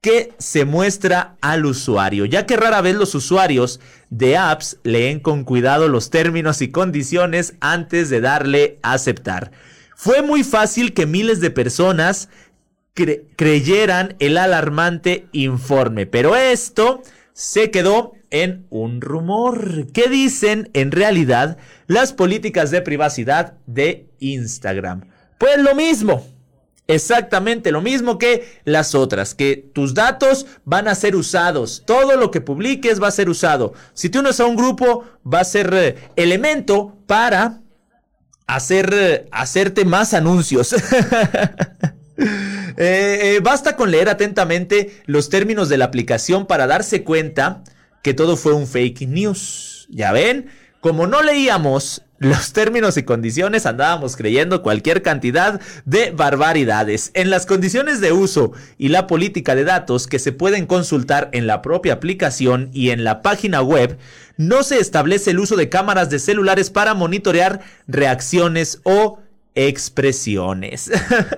que se muestra al usuario, ya que rara vez los usuarios de apps leen con cuidado los términos y condiciones antes de darle a aceptar. Fue muy fácil que miles de personas creyeran el alarmante informe, pero esto se quedó en un rumor. ¿Qué dicen en realidad las políticas de privacidad de Instagram? Pues lo mismo. Exactamente lo mismo que las otras, que tus datos van a ser usados, todo lo que publiques va a ser usado. Si tú unes a un grupo, va a ser eh, elemento para hacer, eh, hacerte más anuncios. Eh, basta con leer atentamente los términos de la aplicación para darse cuenta que todo fue un fake news. Ya ven, como no leíamos los términos y condiciones andábamos creyendo cualquier cantidad de barbaridades. En las condiciones de uso y la política de datos que se pueden consultar en la propia aplicación y en la página web, no se establece el uso de cámaras de celulares para monitorear reacciones o expresiones.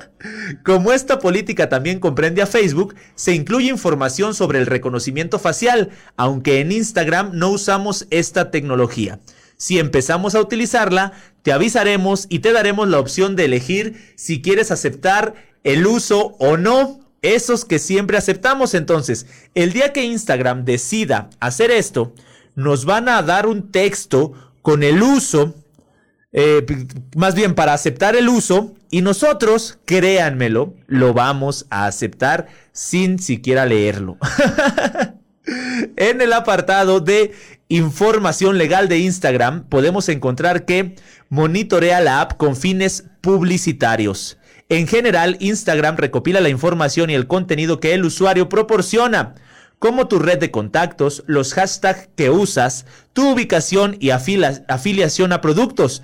Como esta política también comprende a Facebook, se incluye información sobre el reconocimiento facial, aunque en Instagram no usamos esta tecnología. Si empezamos a utilizarla, te avisaremos y te daremos la opción de elegir si quieres aceptar el uso o no. Esos que siempre aceptamos entonces. El día que Instagram decida hacer esto, nos van a dar un texto con el uso eh, más bien para aceptar el uso y nosotros, créanmelo, lo vamos a aceptar sin siquiera leerlo. en el apartado de información legal de Instagram podemos encontrar que monitorea la app con fines publicitarios. En general, Instagram recopila la información y el contenido que el usuario proporciona como tu red de contactos, los hashtags que usas, tu ubicación y afiliación a productos.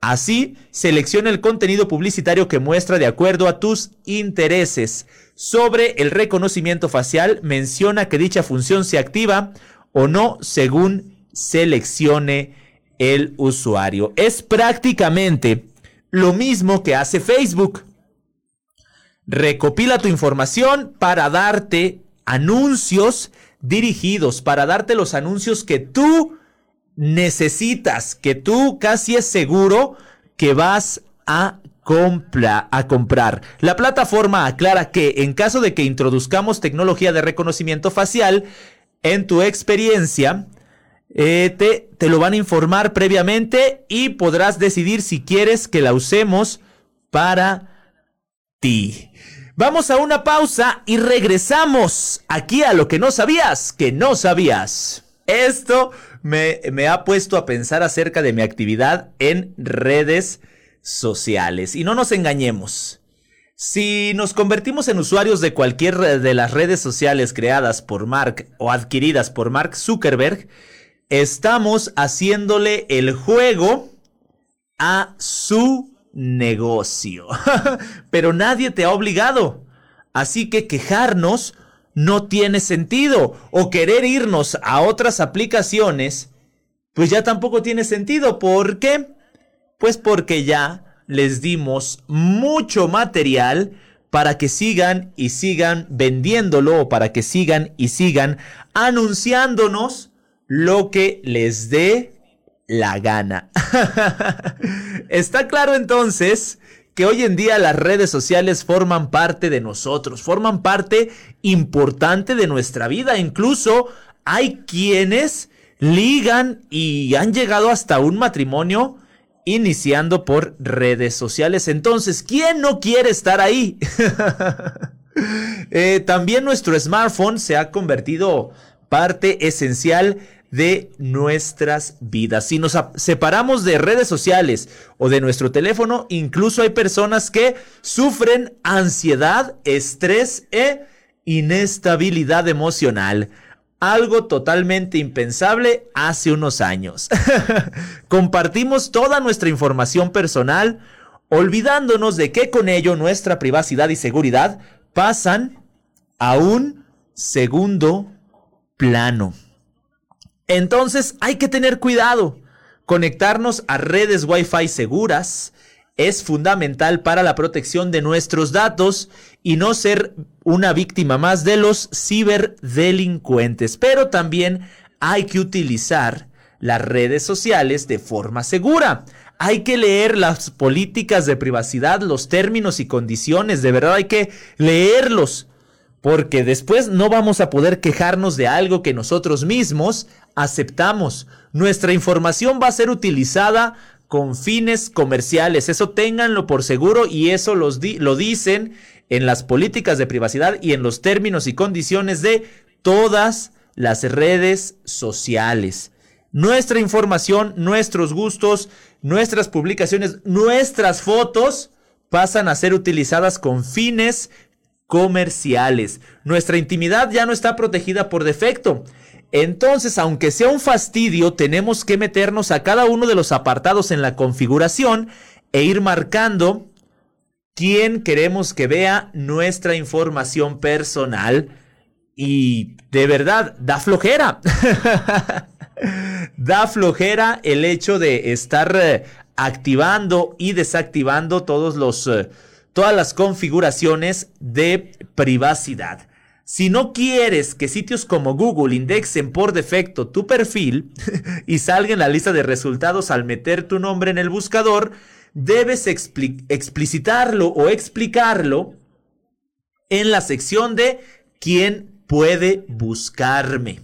Así, selecciona el contenido publicitario que muestra de acuerdo a tus intereses. Sobre el reconocimiento facial, menciona que dicha función se activa o no según seleccione el usuario. Es prácticamente lo mismo que hace Facebook. Recopila tu información para darte anuncios dirigidos, para darte los anuncios que tú necesitas, que tú casi es seguro que vas a, a comprar. La plataforma aclara que en caso de que introduzcamos tecnología de reconocimiento facial, en tu experiencia, eh, te, te lo van a informar previamente y podrás decidir si quieres que la usemos para ti. Vamos a una pausa y regresamos aquí a lo que no sabías, que no sabías. Esto me, ha puesto a pensar acerca de mi actividad en redes sociales. Y no nos engañemos. Si nos convertimos en usuarios de cualquier de las redes sociales creadas por Mark o adquiridas por Mark Zuckerberg, estamos haciéndole el juego a su negocio. Pero nadie te ha obligado. Así que quejarnos no tiene sentido. O querer irnos a otras aplicaciones, pues ya tampoco tiene sentido. ¿Por qué? Pues porque ya les dimos mucho material para que sigan y sigan vendiéndolo o para que sigan y sigan anunciándonos lo que les dé la gana. Está claro entonces que hoy en día las redes sociales forman parte de nosotros, forman parte importante de nuestra vida. Incluso hay quienes ligan y han llegado hasta un matrimonio iniciando por redes sociales. Entonces, ¿quién no quiere estar ahí? Eh, también nuestro smartphone se ha convertido parte esencial de nuestras vidas. Si nos separamos de redes sociales o de nuestro teléfono, incluso hay personas que sufren ansiedad, estrés e inestabilidad emocional. Algo totalmente impensable hace unos años. Compartimos toda nuestra información personal, olvidándonos de que con ello nuestra privacidad y seguridad pasan a un segundo plano. Entonces hay que tener cuidado. Conectarnos a redes Wi-Fi seguras es fundamental para la protección de nuestros datos y no ser una víctima más de los ciberdelincuentes. Pero también hay que utilizar las redes sociales de forma segura. Hay que leer las políticas de privacidad, los términos y condiciones. De verdad hay que leerlos porque después no vamos a poder quejarnos de algo que nosotros mismos aceptamos. Nuestra información va a ser utilizada con fines comerciales. Eso ténganlo por seguro y eso los lo dicen en las políticas de privacidad y en los términos y condiciones de todas las redes sociales. Nuestra información, nuestros gustos, nuestras publicaciones, nuestras fotos pasan a ser utilizadas con fines comerciales. Nuestra intimidad ya no está protegida por defecto. Entonces, aunque sea un fastidio, tenemos que meternos a cada uno de los apartados en la configuración e ir marcando quién queremos que vea nuestra información personal. Y de verdad, da flojera. da flojera el hecho de estar eh, activando y desactivando todos los... Eh, todas las configuraciones de privacidad. Si no quieres que sitios como Google indexen por defecto tu perfil y salga en la lista de resultados al meter tu nombre en el buscador, debes explicitarlo o explicarlo en la sección de quién puede buscarme.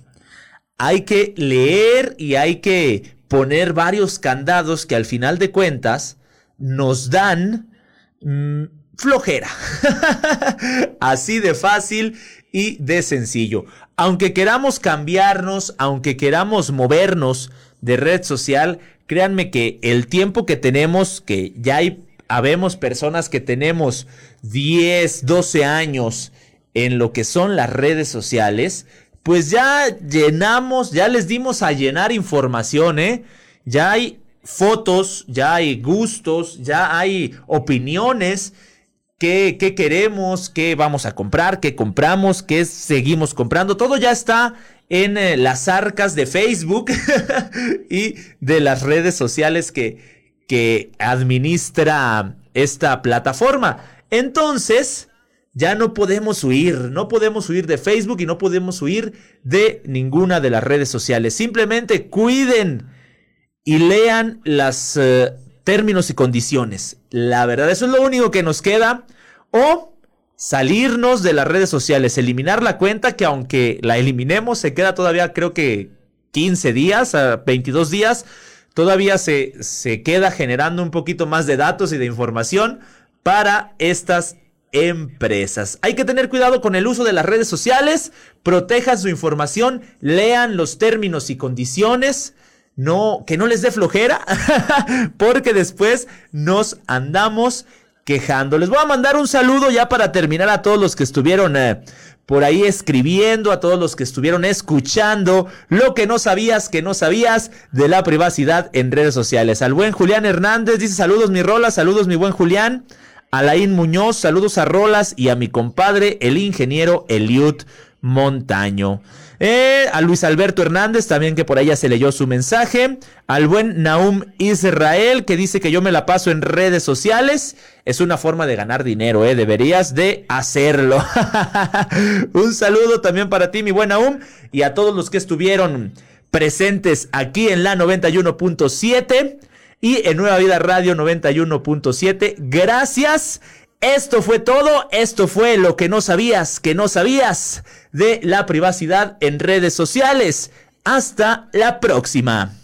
Hay que leer y hay que poner varios candados que al final de cuentas nos dan mm, flojera. Así de fácil y de sencillo. Aunque queramos cambiarnos, aunque queramos movernos de red social, créanme que el tiempo que tenemos, que ya hay, habemos personas que tenemos 10, 12 años en lo que son las redes sociales, pues ya llenamos, ya les dimos a llenar información, ¿eh? Ya hay fotos, ya hay gustos, ya hay opiniones qué, queremos, qué vamos a comprar, qué compramos, qué seguimos comprando. Todo ya está en eh, las arcas de Facebook y de las redes sociales que, que administra esta plataforma. Entonces, ya no podemos huir, no podemos huir de Facebook y no podemos huir de ninguna de las redes sociales. Simplemente cuiden y lean las... Eh, términos y condiciones. La verdad, eso es lo único que nos queda. O salirnos de las redes sociales, eliminar la cuenta que aunque la eliminemos se queda todavía creo que 15 días, 22 días, todavía se, se queda generando un poquito más de datos y de información para estas empresas. Hay que tener cuidado con el uso de las redes sociales, protejan su información, lean los términos y condiciones no, que no les dé flojera, porque después nos andamos quejando. Les voy a mandar un saludo ya para terminar a todos los que estuvieron eh, por ahí escribiendo, a todos los que estuvieron escuchando lo que no sabías, que no sabías de la privacidad en redes sociales. Al buen Julián Hernández dice saludos mi Rola, saludos mi buen Julián. Alain Muñoz, saludos a Rolas y a mi compadre, el ingeniero Eliud Montaño. Eh, a Luis Alberto Hernández, también que por allá se leyó su mensaje. Al buen Naum Israel, que dice que yo me la paso en redes sociales. Es una forma de ganar dinero, ¿eh? Deberías de hacerlo. Un saludo también para ti, mi buen Naum, y a todos los que estuvieron presentes aquí en la 91.7 y en Nueva Vida Radio 91.7. Gracias. Esto fue todo, esto fue lo que no sabías, que no sabías de la privacidad en redes sociales. Hasta la próxima.